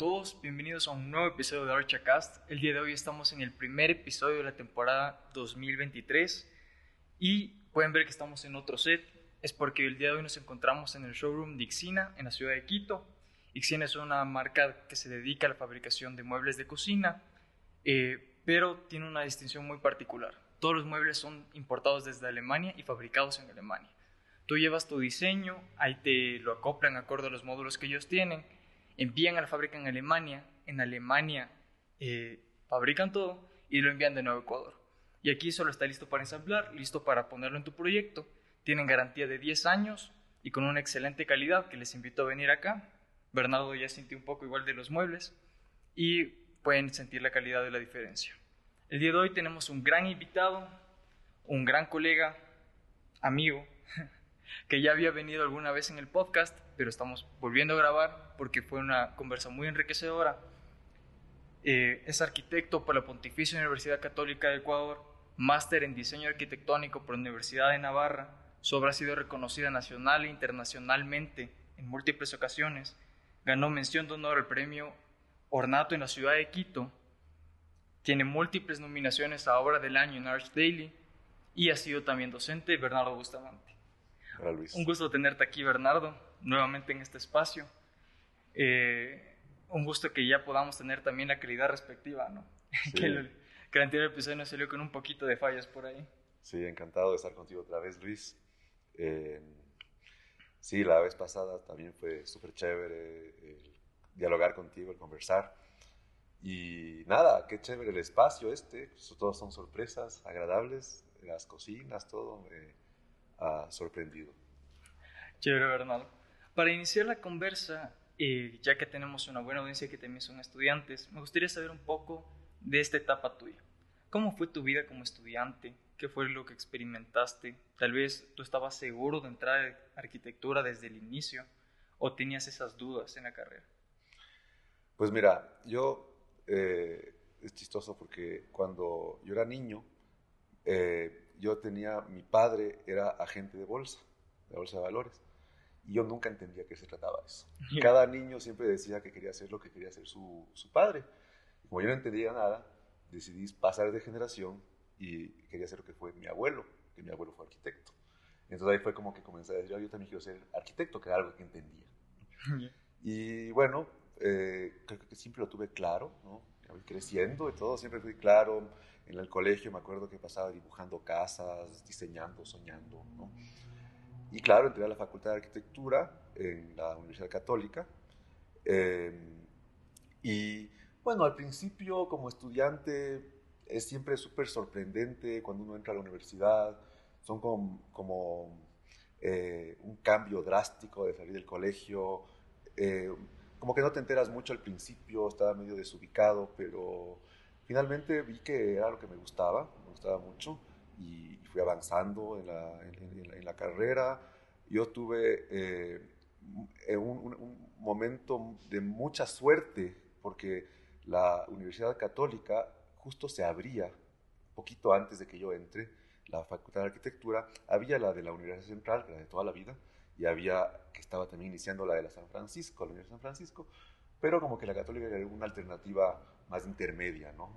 todos, bienvenidos a un nuevo episodio de Archacast. El día de hoy estamos en el primer episodio de la temporada 2023 y pueden ver que estamos en otro set. Es porque el día de hoy nos encontramos en el showroom de Ixina en la ciudad de Quito. Ixina es una marca que se dedica a la fabricación de muebles de cocina, eh, pero tiene una distinción muy particular. Todos los muebles son importados desde Alemania y fabricados en Alemania. Tú llevas tu diseño, ahí te lo acoplan acorde a los módulos que ellos tienen envían a la fábrica en Alemania, en Alemania eh, fabrican todo y lo envían de nuevo a Ecuador. Y aquí solo está listo para ensamblar, listo para ponerlo en tu proyecto. Tienen garantía de 10 años y con una excelente calidad que les invito a venir acá. Bernardo ya sintió un poco igual de los muebles y pueden sentir la calidad de la diferencia. El día de hoy tenemos un gran invitado, un gran colega, amigo, que ya había venido alguna vez en el podcast, pero estamos volviendo a grabar porque fue una conversa muy enriquecedora. Eh, es arquitecto por la Pontificia Universidad Católica de Ecuador, máster en diseño arquitectónico por la Universidad de Navarra. Su obra ha sido reconocida nacional e internacionalmente en múltiples ocasiones. Ganó mención de honor al premio Ornato en la ciudad de Quito. Tiene múltiples nominaciones a Obra del Año en Arch Daily y ha sido también docente de Bernardo Bustamante. Un gusto tenerte aquí, Bernardo, nuevamente en este espacio. Eh, un gusto que ya podamos tener también la calidad respectiva, ¿no? que, el, que el anterior episodio nos salió con un poquito de fallas por ahí. Sí, encantado de estar contigo otra vez, Luis. Eh, sí, la vez pasada también fue súper chévere el dialogar contigo, el conversar. Y nada, qué chévere el espacio este. Todos son sorpresas agradables, las cocinas, todo. Eh, sorprendido. Chévere, Bernardo. Para iniciar la conversa, eh, ya que tenemos una buena audiencia que también son estudiantes, me gustaría saber un poco de esta etapa tuya. ¿Cómo fue tu vida como estudiante? ¿Qué fue lo que experimentaste? Tal vez tú estabas seguro de entrar en arquitectura desde el inicio o tenías esas dudas en la carrera. Pues mira, yo eh, es chistoso porque cuando yo era niño, eh, yo tenía, mi padre era agente de bolsa, de bolsa de valores, y yo nunca entendía qué se trataba eso. Cada niño siempre decía que quería hacer lo que quería hacer su, su padre. como yo no entendía nada, decidí pasar de generación y quería hacer lo que fue mi abuelo, que mi abuelo fue arquitecto. Entonces ahí fue como que comencé a decir, yo también quiero ser arquitecto, que era algo que entendía. Y bueno, eh, creo que siempre lo tuve claro, ¿no? creciendo y todo, siempre fui claro en el colegio me acuerdo que pasaba dibujando casas, diseñando, soñando. ¿no? Y claro, entré a la Facultad de Arquitectura en la Universidad Católica. Eh, y bueno, al principio como estudiante es siempre súper sorprendente cuando uno entra a la universidad. Son como, como eh, un cambio drástico de salir del colegio. Eh, como que no te enteras mucho al principio, estaba medio desubicado, pero finalmente vi que era lo que me gustaba, me gustaba mucho y fui avanzando en la, en, la carrera. Yo tuve eh, un, momento de mucha suerte porque la Universidad Católica justo se abría poquito antes de que yo entre, la Facultad de Arquitectura, había la de la Universidad Central, era de toda la vida, y había, que estaba también iniciando la de la San Francisco, la Universidad de San Francisco, pero como que la católica era una alternativa más intermedia, ¿no?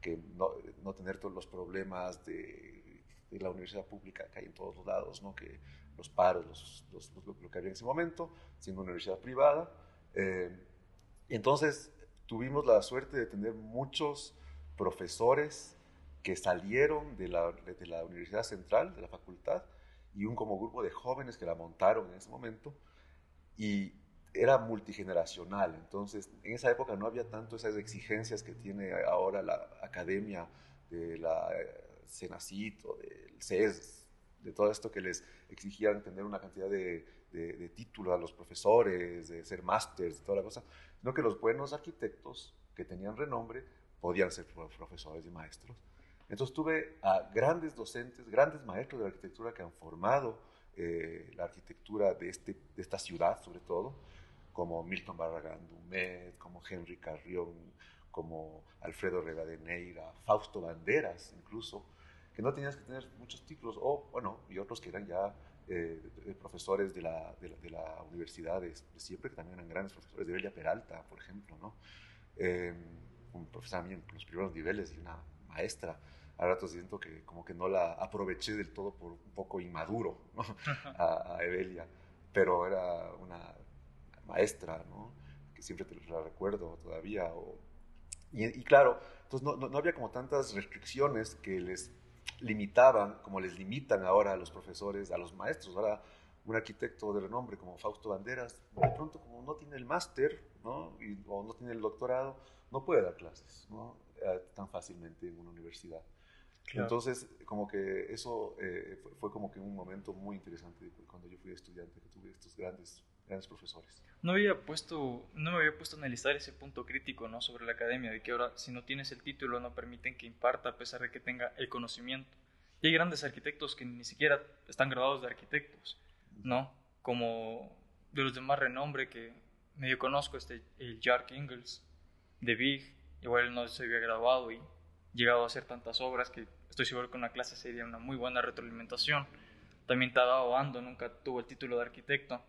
Que no, no, tener todos los problemas de, de, la universidad pública que hay en todos los lados, ¿no? Que los paros, los, los, lo que había en ese momento, siendo una universidad privada. Eh, entonces tuvimos la suerte de tener muchos profesores que salieron de la, de la Universidad Central, de la facultad, y un como grupo de jóvenes que la montaron en ese momento. Y era multigeneracional, entonces en esa época no había tanto esas exigencias que tiene ahora la academia de la CENACIT o del CES, de todo esto que les exigían tener una cantidad de, de, títulos a los profesores, de ser másters, toda la cosa, sino que los buenos arquitectos que tenían renombre podían ser profesores y maestros. Entonces tuve a grandes docentes, grandes maestros de la arquitectura que han formado eh, la arquitectura de, este, de esta ciudad, sobre todo, como Milton Barragán Dumet, como Henry Carrión, como Alfredo Regadeneira, Fausto Banderas incluso, que no tenías que tener muchos títulos, o bueno, y otros que eran ya eh, profesores de la, de la, universidad de, siempre, que también eran grandes profesores, de Belia Peralta, por ejemplo, ¿no? Eh, un profesor también en los primeros niveles y una maestra. A ratos siento que como que no la aproveché del todo por un poco inmaduro ¿no? a, a, Evelia, pero era una maestra, ¿no? Que siempre te la recuerdo todavía. O, y, y, claro, entonces no, no, no había como tantas restricciones que les limitaban, como les limitan ahora a los profesores, a los maestros. Ahora, un arquitecto de renombre como Fausto Banderas, de pronto como no tiene el máster ¿no? o no tiene el doctorado, no puede dar clases ¿no? Eh, tan fácilmente en una universidad. Entonces, como que eso eh, fue, como que un momento muy interesante cuando yo fui estudiante, que tuve estos grandes, grandes profesores. No, había puesto, no me había puesto a analizar ese punto crítico ¿no? sobre la academia, de que ahora si no tienes el título no permiten que imparta a pesar de que tenga el conocimiento. Y hay grandes arquitectos que ni siquiera están graduados de arquitectos, ¿no? Como de los de más renombre que medio conozco, este, el Jack Ingalls, de Big, igual no se había graduado y llegado a hacer tantas obras que estoy seguro que una clase sería una muy buena retroalimentación. También Tadao Ando nunca tuvo el título de arquitecto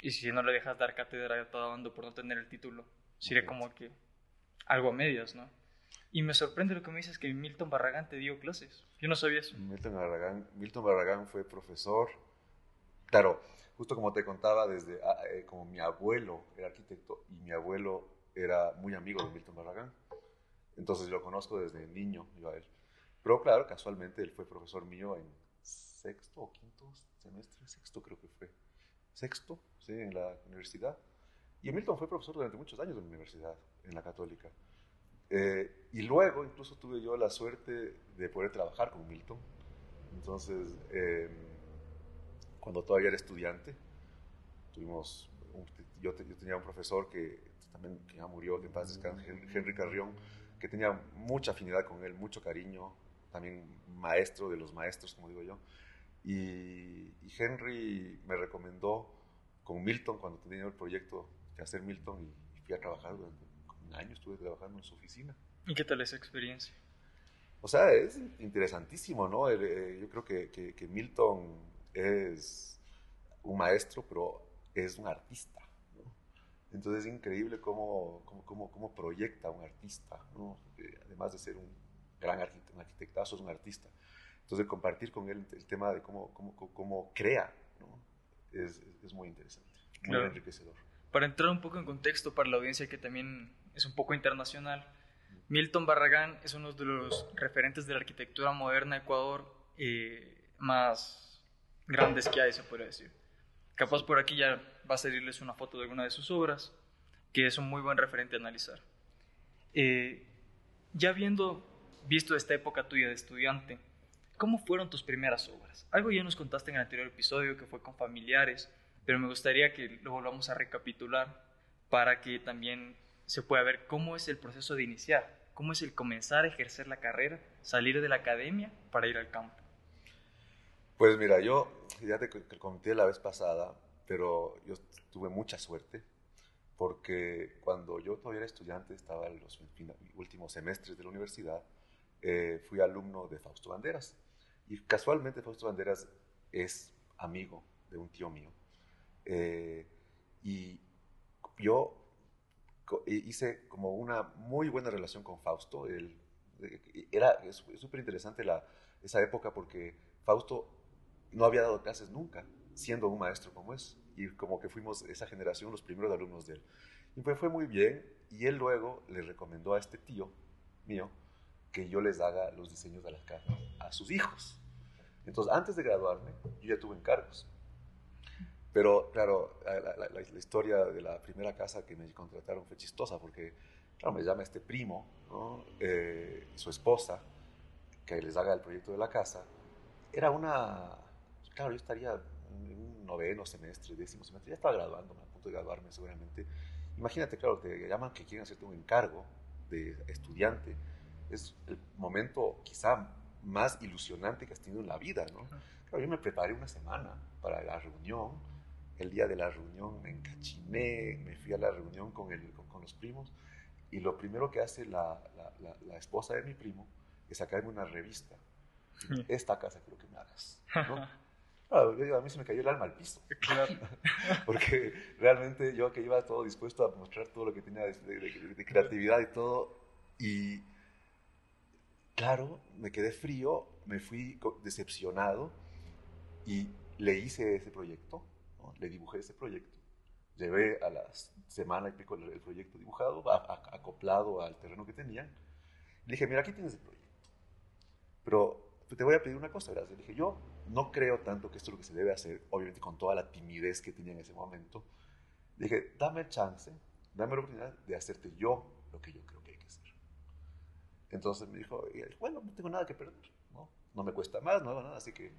y si no le dejas dar cátedra a Tadao Ando por no tener el título, sería como que algo a medias, ¿no? Y me sorprende lo que me dices que Milton Barragán te dio clases. Yo no sabía eso. Milton Barragán, Milton Barragán fue profesor. Claro, justo como te contaba, desde ah, eh, como mi abuelo era arquitecto y mi abuelo era muy amigo de Milton Barragán. Entonces yo lo conozco desde niño, yo a él. Pero claro, casualmente él fue profesor mío en sexto o quinto semestre, sexto creo que fue. Sexto, sí, en la universidad. Y Milton fue profesor durante muchos años en la universidad, en la católica. Eh, y luego incluso tuve yo la suerte de poder trabajar con Milton. Entonces, em, cuando todavía era estudiante, tuvimos, yo, tenía un profesor que también que ya murió, que en paz descanse, Henry Carrión, que tenía mucha afinidad con él, mucho cariño, también maestro de los maestros, como digo yo. Y, Henry me recomendó con Milton cuando tenía el proyecto de hacer Milton y, fui a trabajar durante un año, estuve trabajando en su oficina. ¿Y qué tal esa experiencia? O sea, es interesantísimo, ¿no? Eh, yo creo que, que, Milton es un maestro, pero es un artista. ¿no? Entonces es increíble cómo, cómo, cómo, proyecta un artista, ¿no? Eh, además de ser un gran arquitecto, un arquitectazo, es un artista. Entonces compartir con él el tema de cómo, cómo, cómo crea ¿no? es, es, muy interesante, muy enriquecedor. Para entrar un poco en contexto para la audiencia que también es un poco internacional, Milton Barragán es uno de los referentes de la arquitectura moderna de Ecuador eh, más grandes que hay, se puede decir. Capaz por aquí ya va a salirles una foto de alguna de sus obras, que es un muy buen referente a analizar. Eh, ya viendo visto esta época tuya de estudiante, ¿cómo fueron tus primeras obras? Algo ya nos contaste en el anterior episodio que fue con familiares, pero me gustaría que lo volvamos a recapitular para que también se pueda ver cómo es el proceso de iniciar, cómo es el comenzar a ejercer la carrera, salir de la academia para ir al campo. Pues mira, yo ya te comenté la vez pasada, pero yo tuve mucha suerte porque cuando yo todavía era estudiante, estaba en los últimos semestres de la universidad, eh, fui alumno de Fausto Banderas. Y casualmente Fausto Banderas es amigo de un tío mío. Eh, y yo hice como una muy buena relación con Fausto. Él, era súper interesante esa época porque Fausto no había dado clases nunca, siendo un maestro como es. Y como que fuimos esa generación los primeros alumnos de él. Y pues fue muy bien. Y él luego le recomendó a este tío mío que yo les haga los diseños de las casas a sus hijos. Entonces, antes de graduarme, yo ya tuve encargos. Pero, claro, la, historia de la primera casa que me contrataron fue chistosa porque, claro, me llama este primo, ¿no? Eh, su esposa, que les haga el proyecto de la casa. Era una, claro, yo estaría en un noveno semestre, décimo semestre, ya estaba graduándome, a punto de graduarme seguramente. Imagínate, claro, te llaman que quieren hacerte un encargo de estudiante es el momento quizá más ilusionante que has tenido en la vida, ¿no? Claro, yo me preparé una semana para la reunión. El día de la reunión me encachiné, me fui a la reunión con, el, con, los primos y lo primero que hace la, la, la, esposa de mi primo es sacarme una revista. Esta casa quiero que me hagas, ¿no? a mí se me cayó el alma al piso. Claro. Porque realmente yo que iba todo dispuesto a mostrar todo lo que tenía de, creatividad y todo, y claro, me quedé frío, me fui decepcionado y le hice ese proyecto, le dibujé ese proyecto. Llevé a la semana y pico el, proyecto dibujado, acoplado al terreno que tenían. Le dije, mira, aquí tienes el proyecto. Pero te voy a pedir una cosa, ¿verdad? Le dije, yo no creo tanto que esto es lo que se debe hacer, obviamente con toda la timidez que tenía en ese momento. Le dije, dame el chance, dame la oportunidad de hacerte yo lo que yo creo que hay que hacer. Entonces me dijo, bueno, no tengo nada que perder, ¿no? No me cuesta más, no hago nada, así que...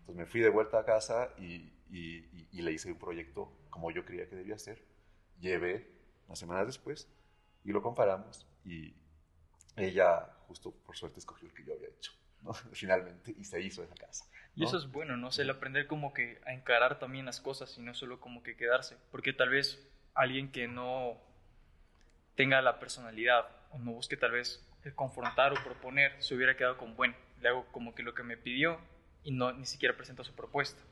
Entonces me fui de vuelta a casa y, y, y le hice un proyecto como yo creía que debía ser. Llevé unas semanas después y lo comparamos y ella justo por suerte escogió el que yo había hecho. finalmente, y se hizo esa casa. Y eso es bueno, ¿no? el aprender como que a encarar también las cosas y no solo como que quedarse, porque tal vez alguien que no tenga la personalidad o no busque tal vez confrontar o proponer, se hubiera quedado con, bueno, le hago como que lo que me pidió y no ni siquiera presenta su propuesta.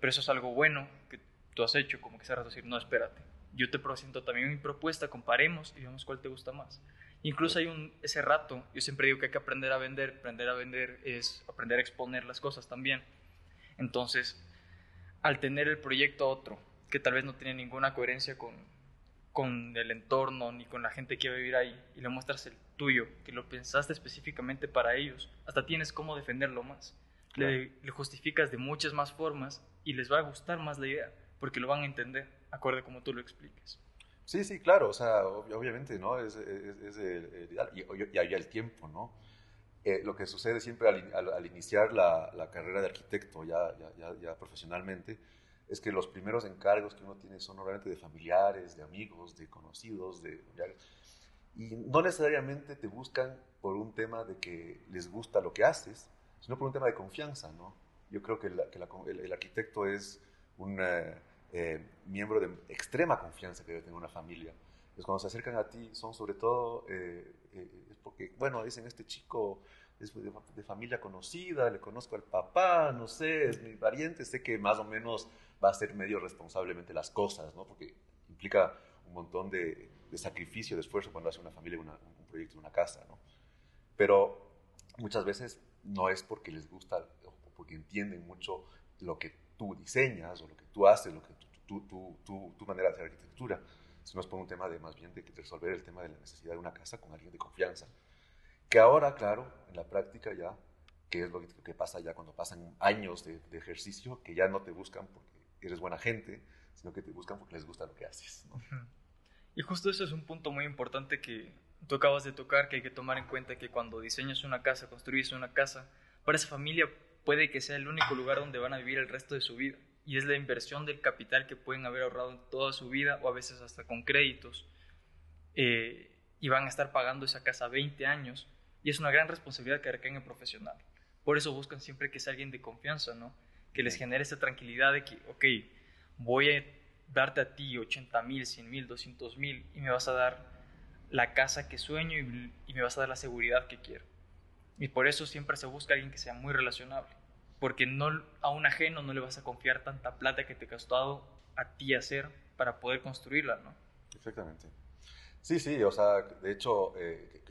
Pero eso es algo bueno que tú has hecho, como que se decir, no, espérate, yo te presento también mi propuesta, comparemos y veamos cuál te gusta más. Incluso hay un, ese rato, yo siempre digo que hay que aprender a vender, aprender a vender es aprender a exponer las cosas también. Entonces, al tener el proyecto otro, que tal vez no tiene ninguna coherencia con, con el entorno ni con la gente que va a vivir ahí, y le muestras el tuyo, que lo pensaste específicamente para ellos, hasta tienes cómo defenderlo más. Le, le, justificas de muchas más formas y les va a gustar más la idea, porque lo van a entender, acorde como tú lo expliques. Sí, sí, claro, o sea, obviamente, ¿no? Es, es, el, y, y, había el tiempo, ¿no? Eh, lo que sucede siempre al, iniciar la, la, carrera de arquitecto ya, ya, ya, profesionalmente es que los primeros encargos que uno tiene son normalmente de familiares, de amigos, de conocidos, de y no necesariamente te buscan por un tema de que les gusta lo que haces, sino por un tema de confianza, ¿no? Yo creo que, el, arquitecto es un eh, miembro de extrema confianza que debe tener una familia. Entonces, cuando se acercan a ti, son sobre todo, eh, eh, es porque, bueno, dicen, este chico es de, familia conocida, le conozco al papá, no sé, es mi pariente, sé que más o menos va a hacer medio responsablemente las cosas, ¿no? Porque implica un montón de, sacrificio, de esfuerzo cuando hace una familia una, un proyecto, una casa, ¿no? Pero muchas veces no es porque les gusta o porque entienden mucho lo que tú diseñas o lo que tú haces, lo que tu, tu, tu, manera de hacer arquitectura, sino es por un tema de más bien de resolver el tema de la necesidad de una casa con alguien de confianza. Que ahora, claro, en la práctica ya, que es lo que pasa ya cuando pasan años de, ejercicio, que ya no te buscan porque eres buena gente, sino que te buscan porque les gusta lo que haces. Y justo eso es un punto muy importante que tú acabas de tocar, que hay que tomar en cuenta que cuando diseñas una casa, construyes una casa, para esa familia puede que sea el único lugar donde van a vivir el resto de su vida y es la inversión del capital que pueden haber ahorrado toda su vida o a veces hasta con créditos eh, y van a estar pagando esa casa 20 años y es una gran responsabilidad que recae en el profesional. Por eso buscan siempre que sea alguien de confianza, ¿no? Que les genere esa tranquilidad de que, ok, voy a darte a ti 80 mil, 100 mil, 200 mil y me vas a dar la casa que sueño y, me vas a dar la seguridad que quiero. Y por eso siempre se busca alguien que sea muy relacionable porque no, a un ajeno no le vas a confiar tanta plata que te ha costado a ti hacer para poder construirla, ¿no? Exactamente. Sí, sí, o sea, de hecho, eh,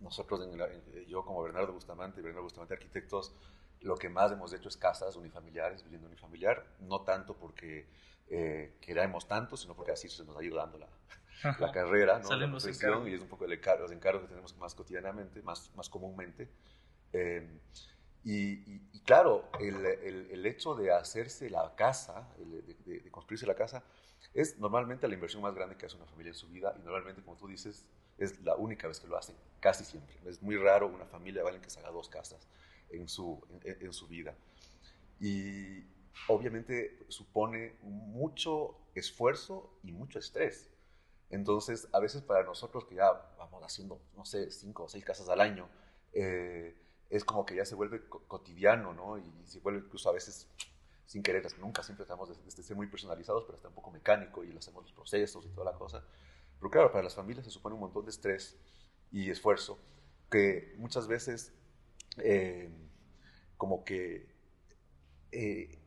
nosotros, en yo como Bernardo Bustamante y Bernardo Bustamante Arquitectos, lo que más hemos hecho es casas unifamiliares, viviendo unifamiliar, no tanto porque eh, queramos tanto, sino porque así se nos ha ido dando la, la carrera, ¿no? la profesión, y es un poco el encargo, los encargos que tenemos más cotidianamente, más, más comúnmente. Eh, y, claro, el, el, hecho de hacerse la casa, de, de, construirse la casa, es normalmente la inversión más grande que hace una familia en su vida y normalmente, como tú dices, es la única vez que lo hacen, casi siempre. Es muy raro una familia valen que se haga dos casas en su, en, su vida. Y obviamente supone mucho esfuerzo y mucho estrés. Entonces, a veces para nosotros que ya vamos haciendo, no sé, cinco o seis casas al año, eh, es como que ya se vuelve cotidiano, ¿no? Y se vuelve incluso a veces sin querer, nunca siempre estamos de, ser muy personalizados, pero está un poco mecánico y hacemos los procesos y toda la cosa. Pero claro, para las familias se supone un montón de estrés y esfuerzo que muchas veces eh, como que eh,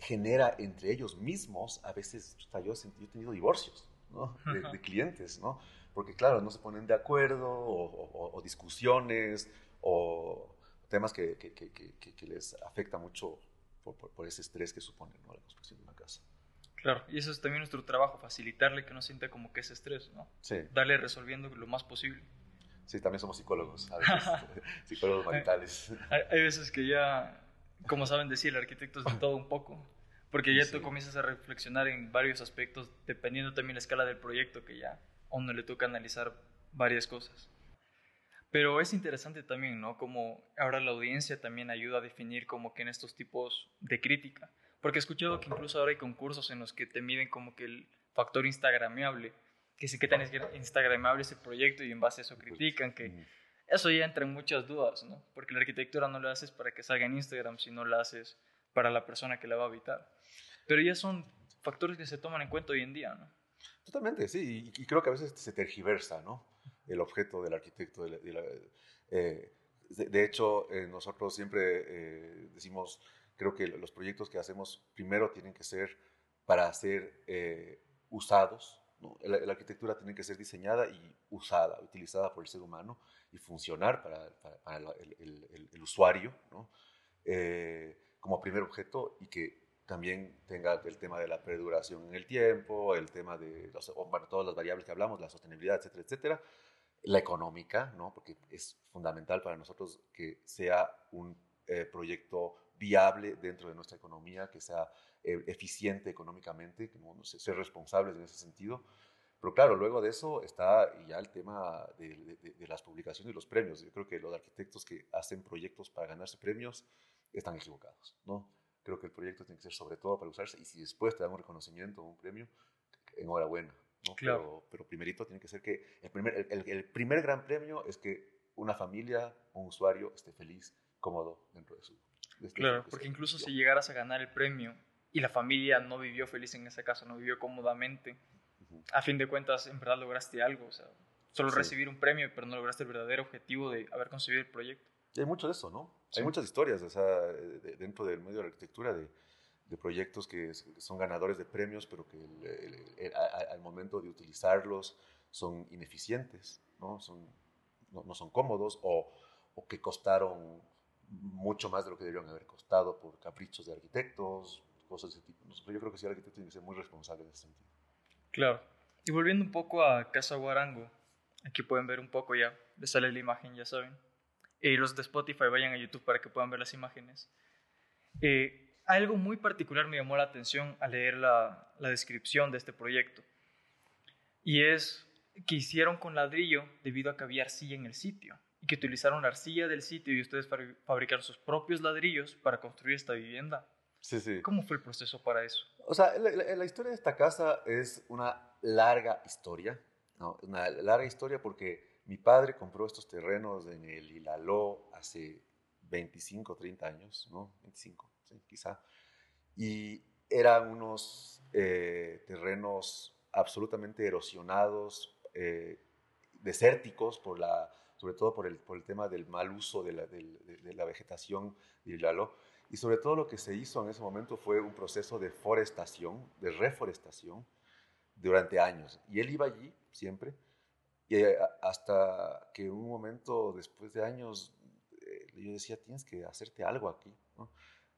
genera entre ellos mismos, a veces, yo, he tenido divorcios ¿no? de, clientes, ¿no? Porque claro, no se ponen de acuerdo o, discusiones o temas que, que, que, que, les afecta mucho por, por, ese estrés que supone ¿no? la construcción de una casa. Claro, y eso es también nuestro trabajo, facilitarle que no sienta como que es estrés, ¿no? Sí. Darle resolviendo lo más posible. Sí, también somos psicólogos, a veces, psicólogos maritales. Hay, hay, veces que ya, como saben decir, el arquitecto es de todo un poco, porque ya tú comienzas a reflexionar en varios aspectos, dependiendo también la escala del proyecto, que ya a uno le toca analizar varias cosas. Pero es interesante también, ¿no? Como ahora la audiencia también ayuda a definir como que en estos tipos de crítica. Porque he escuchado que incluso ahora hay concursos en los que te miden como que el factor instagramable, que sí que que instagramable ese proyecto y en base a eso critican, que eso ya entra en muchas dudas, ¿no? Porque la arquitectura no la haces para que salga en Instagram, sino la haces para la persona que la va a habitar. Pero ya son factores que se toman en cuenta hoy en día, ¿no? Totalmente, sí, y, creo que a veces se tergiversa, ¿no? El objeto del arquitecto. De, eh, hecho, eh, nosotros siempre eh, decimos, creo que los proyectos que hacemos primero tienen que ser para ser usados. La, arquitectura tiene que ser diseñada y usada, utilizada por el ser humano y funcionar para, para, el, el, usuario, ¿no? como primer objeto y que también tenga el tema de la perduración en el tiempo, el tema de los, bueno, todas las variables que hablamos, la sostenibilidad, etcétera, etcétera, la económica, ¿no? porque es fundamental para nosotros que sea un eh, proyecto viable dentro de nuestra economía, que sea eh, eficiente económicamente, que no, ser responsables en ese sentido. Pero claro, luego de eso está ya el tema de, de, de, las publicaciones y los premios. Yo creo que los arquitectos que hacen proyectos para ganarse premios están equivocados, ¿no? Creo que el proyecto tiene que ser sobre todo para usarse y si después te dan un reconocimiento o un premio, enhorabuena. ¿no? Claro. Pero, pero, primerito tiene que ser que el primer, el, el primer gran premio es que una familia, un usuario esté feliz, cómodo dentro de su... este claro, porque incluso si llegaras a ganar el premio y la familia no vivió feliz en ese caso, no vivió cómodamente, a fin de cuentas en verdad lograste algo, o sea, solo recibir un premio, pero no lograste el verdadero objetivo de haber conseguido el proyecto. Y hay mucho de eso, ¿no? Hay muchas historias o sea, dentro del medio de la arquitectura de, de proyectos que son ganadores de premios, pero que al momento de utilizarlos son ineficientes, ¿no? Son, no, son cómodos o, o, que costaron mucho más de lo que debieron haber costado por caprichos de arquitectos, cosas de ese tipo. Yo creo que sí, el arquitecto tiene que ser muy responsable en ese sentido. Claro. Y volviendo un poco a Casa Guarango, aquí pueden ver un poco ya, les sale la imagen, ya saben y los de Spotify vayan a YouTube para que puedan ver las imágenes. Eh, algo muy particular me llamó la atención al leer la, la, descripción de este proyecto y es que hicieron con ladrillo debido a que había arcilla en el sitio y que utilizaron la arcilla del sitio y ustedes fabricaron sus propios ladrillos para construir esta vivienda. Sí, sí. ¿Cómo fue el proceso para eso? O sea, la, la historia de esta casa es una larga historia, ¿no? una larga historia porque mi padre compró estos terrenos en el Hilaló hace 25, 30 años, ¿no? 25, sí, quizá. Y eran unos eh, terrenos absolutamente erosionados, eh, desérticos, por la, sobre todo por el, por el tema del mal uso de la, de, la vegetación del Hilaló. Y sobre todo lo que se hizo en ese momento fue un proceso de forestación, de reforestación, durante años. Y él iba allí siempre y eh, hasta que un momento, después de años, eh, yo decía, tienes que hacerte algo aquí.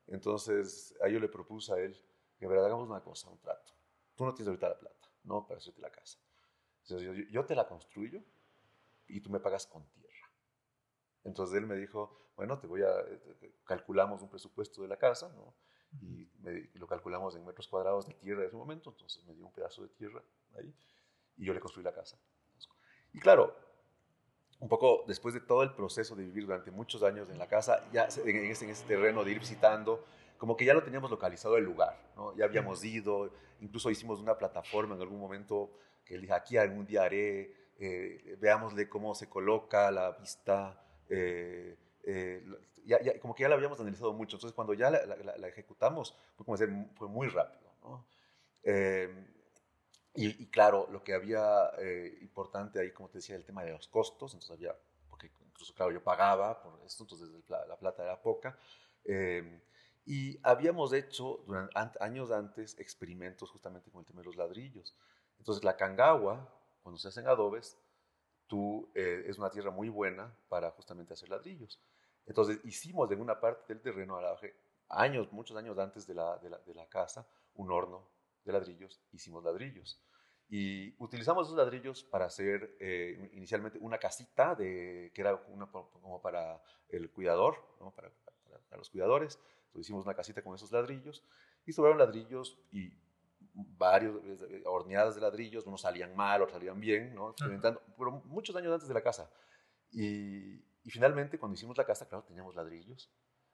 Entonces, a yo le propuse a él que, verdad, hagamos una cosa, un trato. Tú no tienes ahorita la plata, no para hacerte la casa. Entonces, yo, te la construyo y tú me pagas con tierra. Entonces él me dijo, bueno, te voy a, eh, calculamos un presupuesto de la casa, ¿no? Y lo calculamos en metros cuadrados de tierra en ese momento, entonces me dio un pedazo de tierra ahí y yo le construí la casa. Y claro, un poco después de todo el proceso de vivir durante muchos años en la casa, ya en ese, en ese terreno de ir visitando, como que ya lo teníamos localizado el lugar, ¿no? Ya habíamos ido, incluso hicimos una plataforma en algún momento que le dije, aquí algún día haré, eh, veámosle cómo se coloca la vista, eh, eh, ya, como que ya la habíamos analizado mucho, entonces cuando ya la, la, ejecutamos, fue, como decir, fue muy rápido, ¿no? Y, claro, lo que había eh, importante ahí, como te decía, el tema de los costos, entonces había, porque incluso, claro, yo pagaba por esto, entonces la, plata era poca. Eh, Y habíamos hecho durante, años antes experimentos justamente con el tema de los ladrillos. Entonces la cangagua, cuando se hacen adobes, tú, eh, es una tierra muy buena para justamente hacer ladrillos. Entonces hicimos en una parte del terreno, años, muchos años antes de la, de la, de la casa, un horno de ladrillos, hicimos ladrillos. Y utilizamos esos ladrillos para hacer eh, inicialmente una casita de, que era una, como para el cuidador, para, para, los cuidadores. Entonces hicimos una casita con esos ladrillos y sobraron ladrillos y varios eh, horneadas de ladrillos, unos salían mal, otros salían bien, ¿no? experimentando, pero muchos años antes de la casa. Y, y finalmente, cuando hicimos la casa, claro, teníamos ladrillos.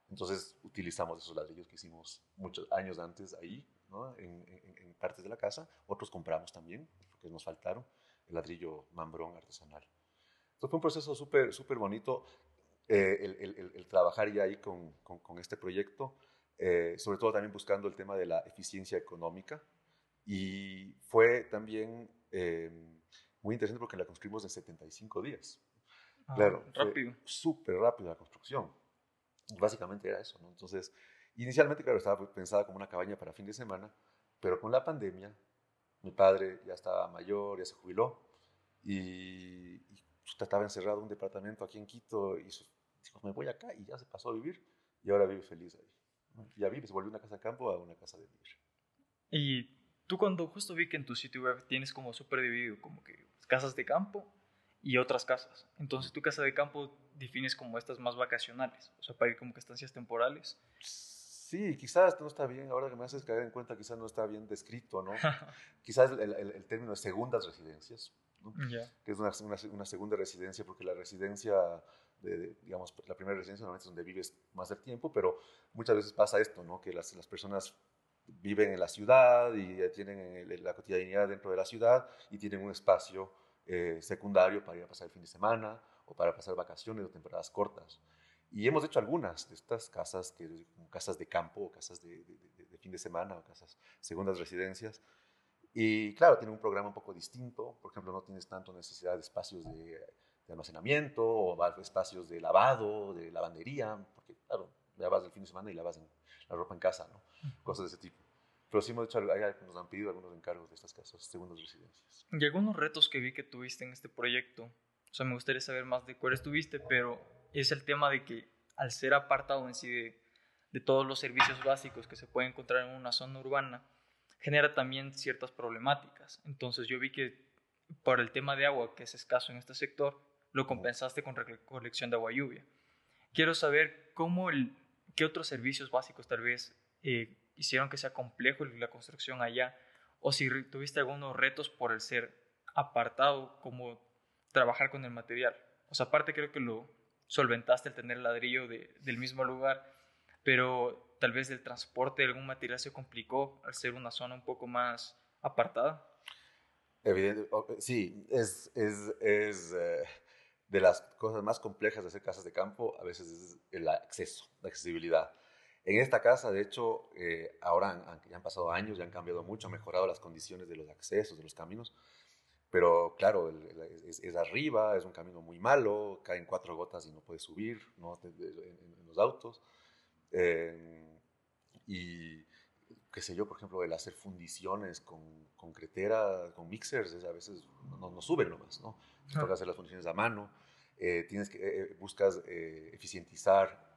Entonces utilizamos esos ladrillos que hicimos muchos años antes ahí, ¿no? en, en, partes de la casa. Otros compramos también, porque nos faltaron, el ladrillo mambrón artesanal. Entonces fue un proceso súper, súper bonito eh, el, el, el, trabajar ya ahí con, con, este proyecto, eh, sobre todo también buscando el tema de la eficiencia económica. Y fue también eh, muy interesante porque la construimos en 75 días. Ah, claro, rápido. Súper rápido la construcción. Básicamente era eso, ¿no? Entonces, inicialmente, claro, estaba pensada como una cabaña para fin de semana, pero con la pandemia, mi padre ya estaba mayor, ya se jubiló, y, y estaba encerrado en un departamento aquí en Quito, y dijo, me voy acá, y ya se pasó a vivir, y ahora vive feliz ahí. Ya vive, se volvió una casa de campo a una casa de vivir. Y tú cuando justo vi que en tu sitio web tienes como súper dividido, como que casas de campo y otras casas. Entonces tu casa de campo defines como estas más vacacionales, o sea, para ir como que estancias temporales. Sí, quizás no está bien, ahora que me haces caer en cuenta, quizás no está bien descrito, ¿no? quizás el, el, término de segundas residencias, ¿no? que es una, una, segunda residencia, porque la residencia, de, digamos, la primera residencia normalmente es donde vives más del tiempo, pero muchas veces pasa esto, ¿no? Que las, las personas viven en la ciudad y tienen la cotidianidad dentro de la ciudad y tienen un espacio eh, secundario para ir a pasar el fin de semana o para pasar vacaciones o temporadas cortas. Y hemos hecho algunas de estas casas, que, casas de campo o casas de, fin de semana o casas segundas residencias. Y claro, tiene un programa un poco distinto. Por ejemplo, no tienes tanto necesidad de espacios de, almacenamiento o espacios de lavado, de lavandería, porque claro, lavas el fin de semana y lavas la ropa en casa, ¿no? Cosas de ese tipo. Pero sí hemos hecho, nos han pedido algunos encargos de estas casas, segundas residencias. Y algunos retos que vi que tuviste en este proyecto, o sea, me gustaría saber más de cuáles tuviste, pero es el tema de que al ser apartado en sí de, de todos los servicios básicos que se pueden encontrar en una zona urbana, genera también ciertas problemáticas. Entonces yo vi que por el tema de agua, que es escaso en este sector, lo compensaste con recolección de agua lluvia. Quiero saber cómo el, qué otros servicios básicos tal vez eh, hicieron que sea complejo la construcción allá, o si tuviste algunos retos por el ser apartado, como trabajar con el material. O sea, aparte creo que lo solventaste el tener ladrillo del mismo lugar, pero tal vez el transporte de algún material se complicó al ser una zona un poco más apartada. Evidente, sí, es, es, es eh, de las cosas más complejas de hacer casas de campo, a veces es el acceso, la accesibilidad. En esta casa, de hecho, eh, ahora ya han pasado años, ya han cambiado mucho, han mejorado las condiciones de los accesos, de los caminos, pero claro, es, arriba, es un camino muy malo, caen cuatro gotas y no puedes subir ¿no? En, los autos. Eh, y qué sé yo, por ejemplo, el hacer fundiciones con concretera, con mixers, a veces no, no suben nomás, ¿no? Tienes que hacer las fundiciones a mano, eh, tienes que, buscas eficientizar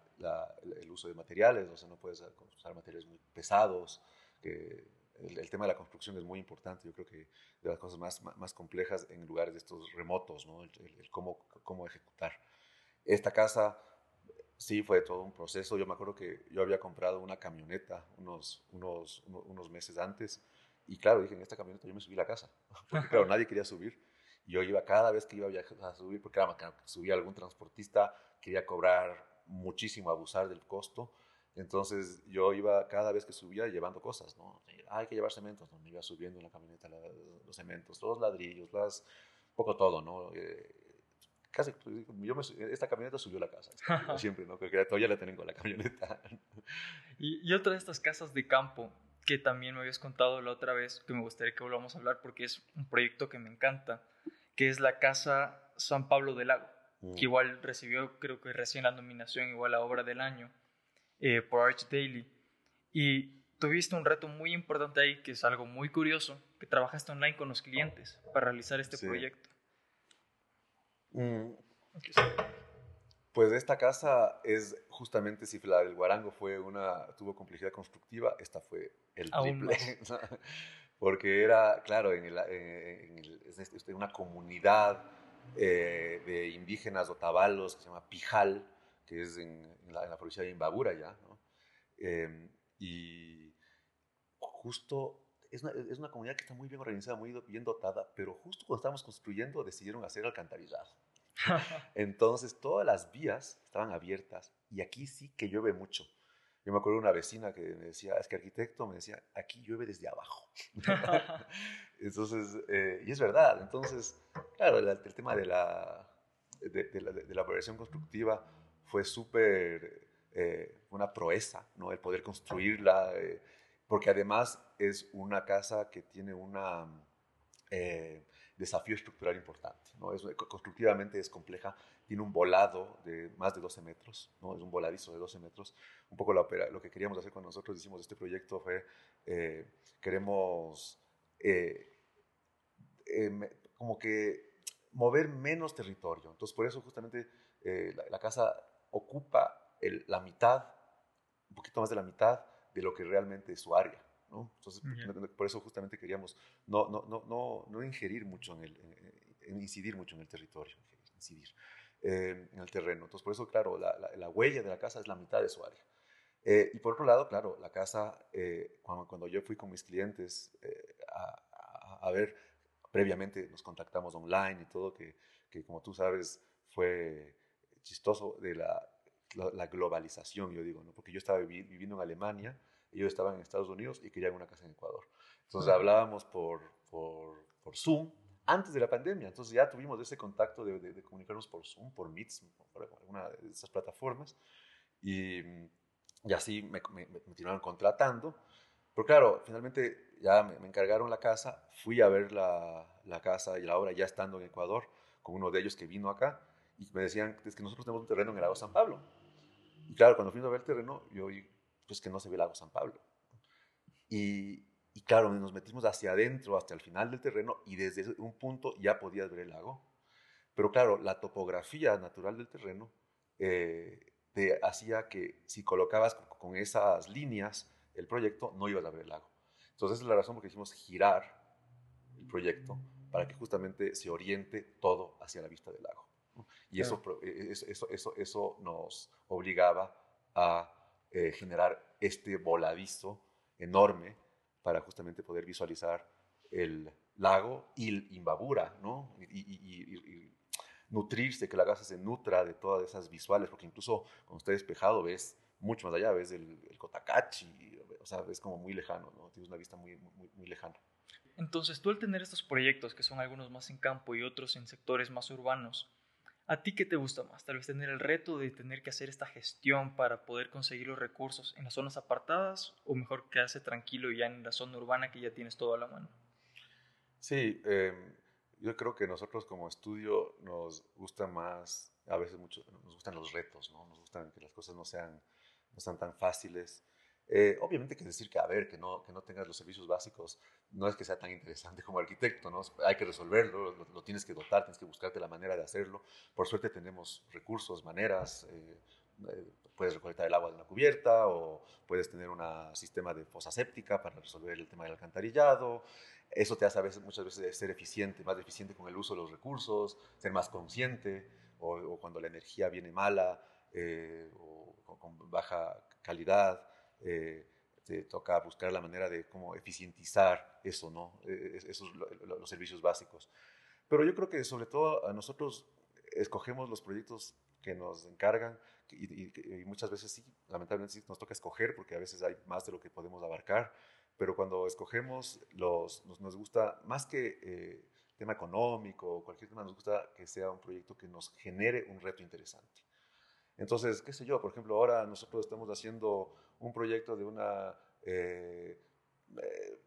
el uso de materiales, o sea, no puedes usar materiales muy pesados. Que el, tema de la construcción es muy importante, yo creo que de las cosas más, más complejas en lugares de estos remotos, ¿no? el, cómo, cómo ejecutar. Esta casa sí fue todo un proceso. Yo me acuerdo que yo había comprado una camioneta unos, unos, unos meses antes y claro, dije, en esta camioneta yo me subí a la casa, porque claro, nadie quería subir. Yo iba cada vez que iba a viajar a subir, porque era, subía algún transportista, quería cobrar muchísimo abusar del costo. Entonces yo iba cada vez que subía llevando cosas, ¿no? hay que llevar cementos, ¿no? Me iba subiendo en la camioneta los cementos, los ladrillos, las, poco todo, ¿no? Eh, casi, yo esta camioneta subió la casa, siempre, ¿no? Porque todavía la tengo la camioneta. Y, y, otra de estas casas de campo que también me habías contado la otra vez, que me gustaría que volvamos a hablar porque es un proyecto que me encanta, que es la casa San Pablo del Lago que mm. igual recibió, creo que recién la nominación, igual a Obra del Año, eh, por Arch Daily. Y tuviste un reto muy importante ahí, que es algo muy curioso, que trabajaste online con los clientes para realizar este proyecto. Mm. Pues esta casa es justamente, si la del Guarango fue una, tuvo complejidad constructiva, esta fue el triple. Porque era, claro, en, este, una comunidad eh, de indígenas otavalos que se llama Pijal, que es en, la, provincia de Imbabura ya, ¿no? Em, y justo es una, es una, comunidad que está muy bien organizada, muy bien dotada, pero justo cuando estábamos construyendo decidieron hacer alcantarillado. Entonces todas las vías estaban abiertas y aquí sí que llueve mucho. Yo me acuerdo de una vecina que me decía, es que arquitecto, me decía, aquí llueve desde abajo. Entonces, eh, y es verdad. Entonces, claro, el, tema de la, de, la, de constructiva fue súper eh, una proeza, ¿no? El poder construirla, eh, porque además es una casa que tiene un eh, desafío estructural importante, ¿no? Es, constructivamente es compleja, tiene un volado de más de 12 metros, ¿no? Es un voladizo de 12 metros. Un poco la lo que queríamos hacer cuando nosotros hicimos este proyecto fue, queremos como que mover menos territorio. Entonces, por eso justamente la casa ocupa la mitad, un poquito más de la mitad de lo que realmente es su área. ¿no? Entonces, por eso justamente queríamos no, no, no, no, no ingerir mucho en el, incidir mucho en el territorio, incidir eh, en el terreno. Entonces, por eso, claro, la, la, huella de la casa es la mitad de su área. Eh, y por otro lado, claro, la casa, eh, cuando, cuando, yo fui con mis clientes a, a, ver, previamente nos contactamos online y todo, que, que como tú sabes fue chistoso de la, la, globalización, yo digo, ¿no? porque yo estaba viviendo en Alemania, ellos estaban en Estados Unidos y querían una casa en Ecuador. Entonces hablábamos por, por, por, Zoom antes de la pandemia, entonces ya tuvimos ese contacto de, de, comunicarnos por Zoom, por Meets, por alguna de esas plataformas, y, y así me, me, me, continuaron contratando. Pero claro, finalmente ya me, encargaron la casa, fui a ver la, casa y la obra ya estando en Ecuador, con uno de ellos que vino acá, y me decían, es que nosotros tenemos un terreno en el lago San Pablo. Y claro, cuando fuimos a ver el terreno, yo vi pues que no se ve el lago San Pablo. Y, y claro, nos metimos hacia adentro, hasta el final del terreno, y desde un punto ya podías ver el lago. Pero claro, la topografía natural del terreno eh, te hacía que si colocabas con esas líneas el proyecto, no ibas a ver el lago. Entonces, esa es la razón por la que hicimos girar el proyecto para que justamente se oriente todo hacia la vista del lago. Y e, e, eso, eso, eso, eso, nos obligaba a eh, generar este voladizo enorme para justamente poder visualizar el lago y el Imbabura, ¿no? Y, nutrirse, que la casa se nutra de todas esas visuales, porque incluso cuando está despejado ves mucho más allá, ves el, el Cotacachi, o sea, ves como muy lejano, ¿no? Tienes una vista muy, muy, muy lejana. Entonces, tú al tener estos proyectos, que son algunos más en campo y otros en sectores más urbanos, ¿A ti qué te gusta más? Tal vez tener el reto de tener que hacer esta gestión para poder conseguir los recursos en las zonas apartadas o mejor quedarse tranquilo ya en la zona urbana que ya tienes todo a la mano. Sí, em, yo creo que nosotros como estudio nos gusta más, a veces mucho, nos gustan los retos, ¿no? Nos gustan que las cosas no sean, no sean tan fáciles. Eh, obviamente que decir que, a ver, que no, que no tengas los servicios básicos no es que sea tan interesante como arquitecto, ¿no? Hay que resolverlo, lo, tienes que dotar, tienes que buscarte la manera de hacerlo. Por suerte tenemos recursos, maneras, eh, eh, puedes recolectar el agua de una cubierta o puedes tener un sistema de fosa séptica para resolver el tema del alcantarillado. Eso te hace a veces, muchas veces ser eficiente, más eficiente con el uso de los recursos, ser más consciente, o, cuando la energía viene mala o con baja calidad, eh, te toca buscar la manera de cómo eficientizar eso, ¿no? Eh, esos los servicios básicos. Pero yo creo que sobre todo nosotros escogemos los proyectos que nos encargan y, muchas veces sí, lamentablemente sí nos toca escoger porque a veces hay más de lo que podemos abarcar, pero cuando escogemos los, nos, gusta más que eh, tema económico o cualquier tema, nos gusta que sea un proyecto que nos genere un reto interesante. Entonces, qué sé yo, por ejemplo, ahora nosotros estamos haciendo un proyecto de una eh, eh,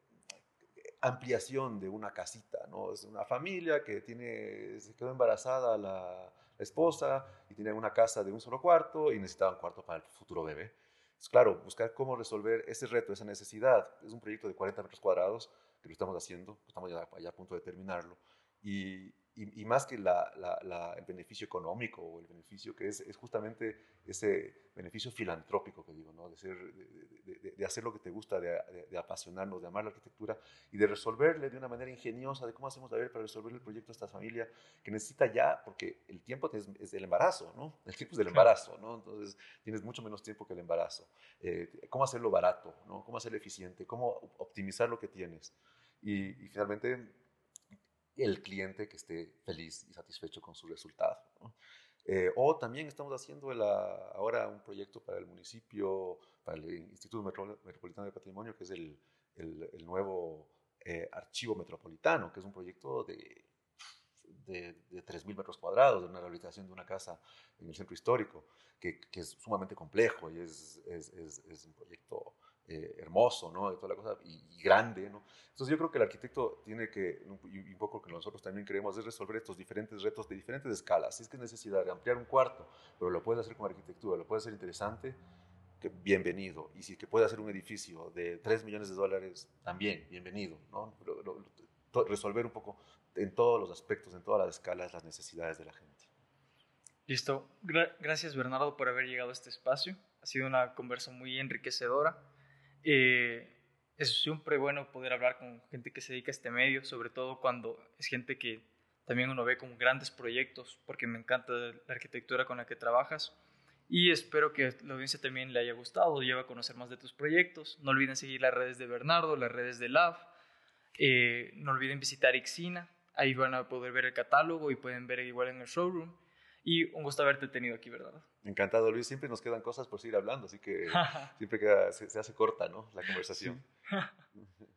ampliación de una casita, ¿no? Es una familia que tiene, se quedó embarazada la, esposa y tiene una casa de un solo cuarto y necesitaba un cuarto para el futuro bebé. Es claro, buscar cómo resolver ese reto, esa necesidad. Es un proyecto de 40 metros cuadrados que lo estamos haciendo, estamos ya, ya a punto de terminarlo. Y, y, más que la, la, el beneficio económico o el beneficio que es, es justamente ese beneficio filantrópico que digo, ¿no? de, ser, de, de, hacer lo que te gusta, de, apasionarnos, de amar la arquitectura y de resolverle de una manera ingeniosa de cómo hacemos a ver para resolver el proyecto a esta familia que necesita ya, porque el tiempo es, es del embarazo, ¿no? El tiempo es del embarazo, ¿no? Entonces tienes mucho menos tiempo que el embarazo. Eh, ¿Cómo hacerlo barato, ¿no? ¿Cómo hacerlo eficiente? ¿Cómo optimizar lo que tienes? Y, y finalmente el cliente que esté feliz y satisfecho con su resultado. Eh, o también estamos haciendo ahora un proyecto para el municipio, para el Instituto Metropolitano de Patrimonio, que es el, el, nuevo eh, archivo metropolitano, que es un proyecto de, de, de 3.000 metros cuadrados, de una rehabilitación de una casa en el centro histórico, que, que es sumamente complejo y es, es, es, es un proyecto eh, hermoso, ¿no? De toda la cosa, y, grande, ¿no? Entonces yo creo que el arquitecto tiene que, y un poco que nosotros también queremos, es resolver estos diferentes retos de diferentes escalas. Si es que es necesidad de ampliar un cuarto, pero lo puede hacer con arquitectura, lo puede hacer interesante, bienvenido. Y si que puede hacer un edificio de 3 millones de dólares, también, bienvenido, ¿no? resolver un poco en todos los aspectos, en todas las escalas, las necesidades de la gente. Listo. gracias Bernardo por haber llegado a este espacio. Ha sido una conversa muy enriquecedora. Eh, es siempre bueno poder hablar con gente que se dedica a este medio, sobre todo cuando es gente que también uno ve como grandes proyectos, porque me encanta la arquitectura con la que trabajas. Y espero que la audiencia también le haya gustado, lleve a conocer más de tus proyectos. No olviden seguir las redes de Bernardo, las redes de LAV. Eh, no olviden visitar Ixina, ahí van a poder ver el catálogo y pueden ver igual en el showroom. Y un gusto haberte tenido aquí, ¿verdad? Encantado, Luis. Siempre nos quedan cosas por seguir hablando, así que siempre queda, se, se, hace corta, ¿no? La conversación.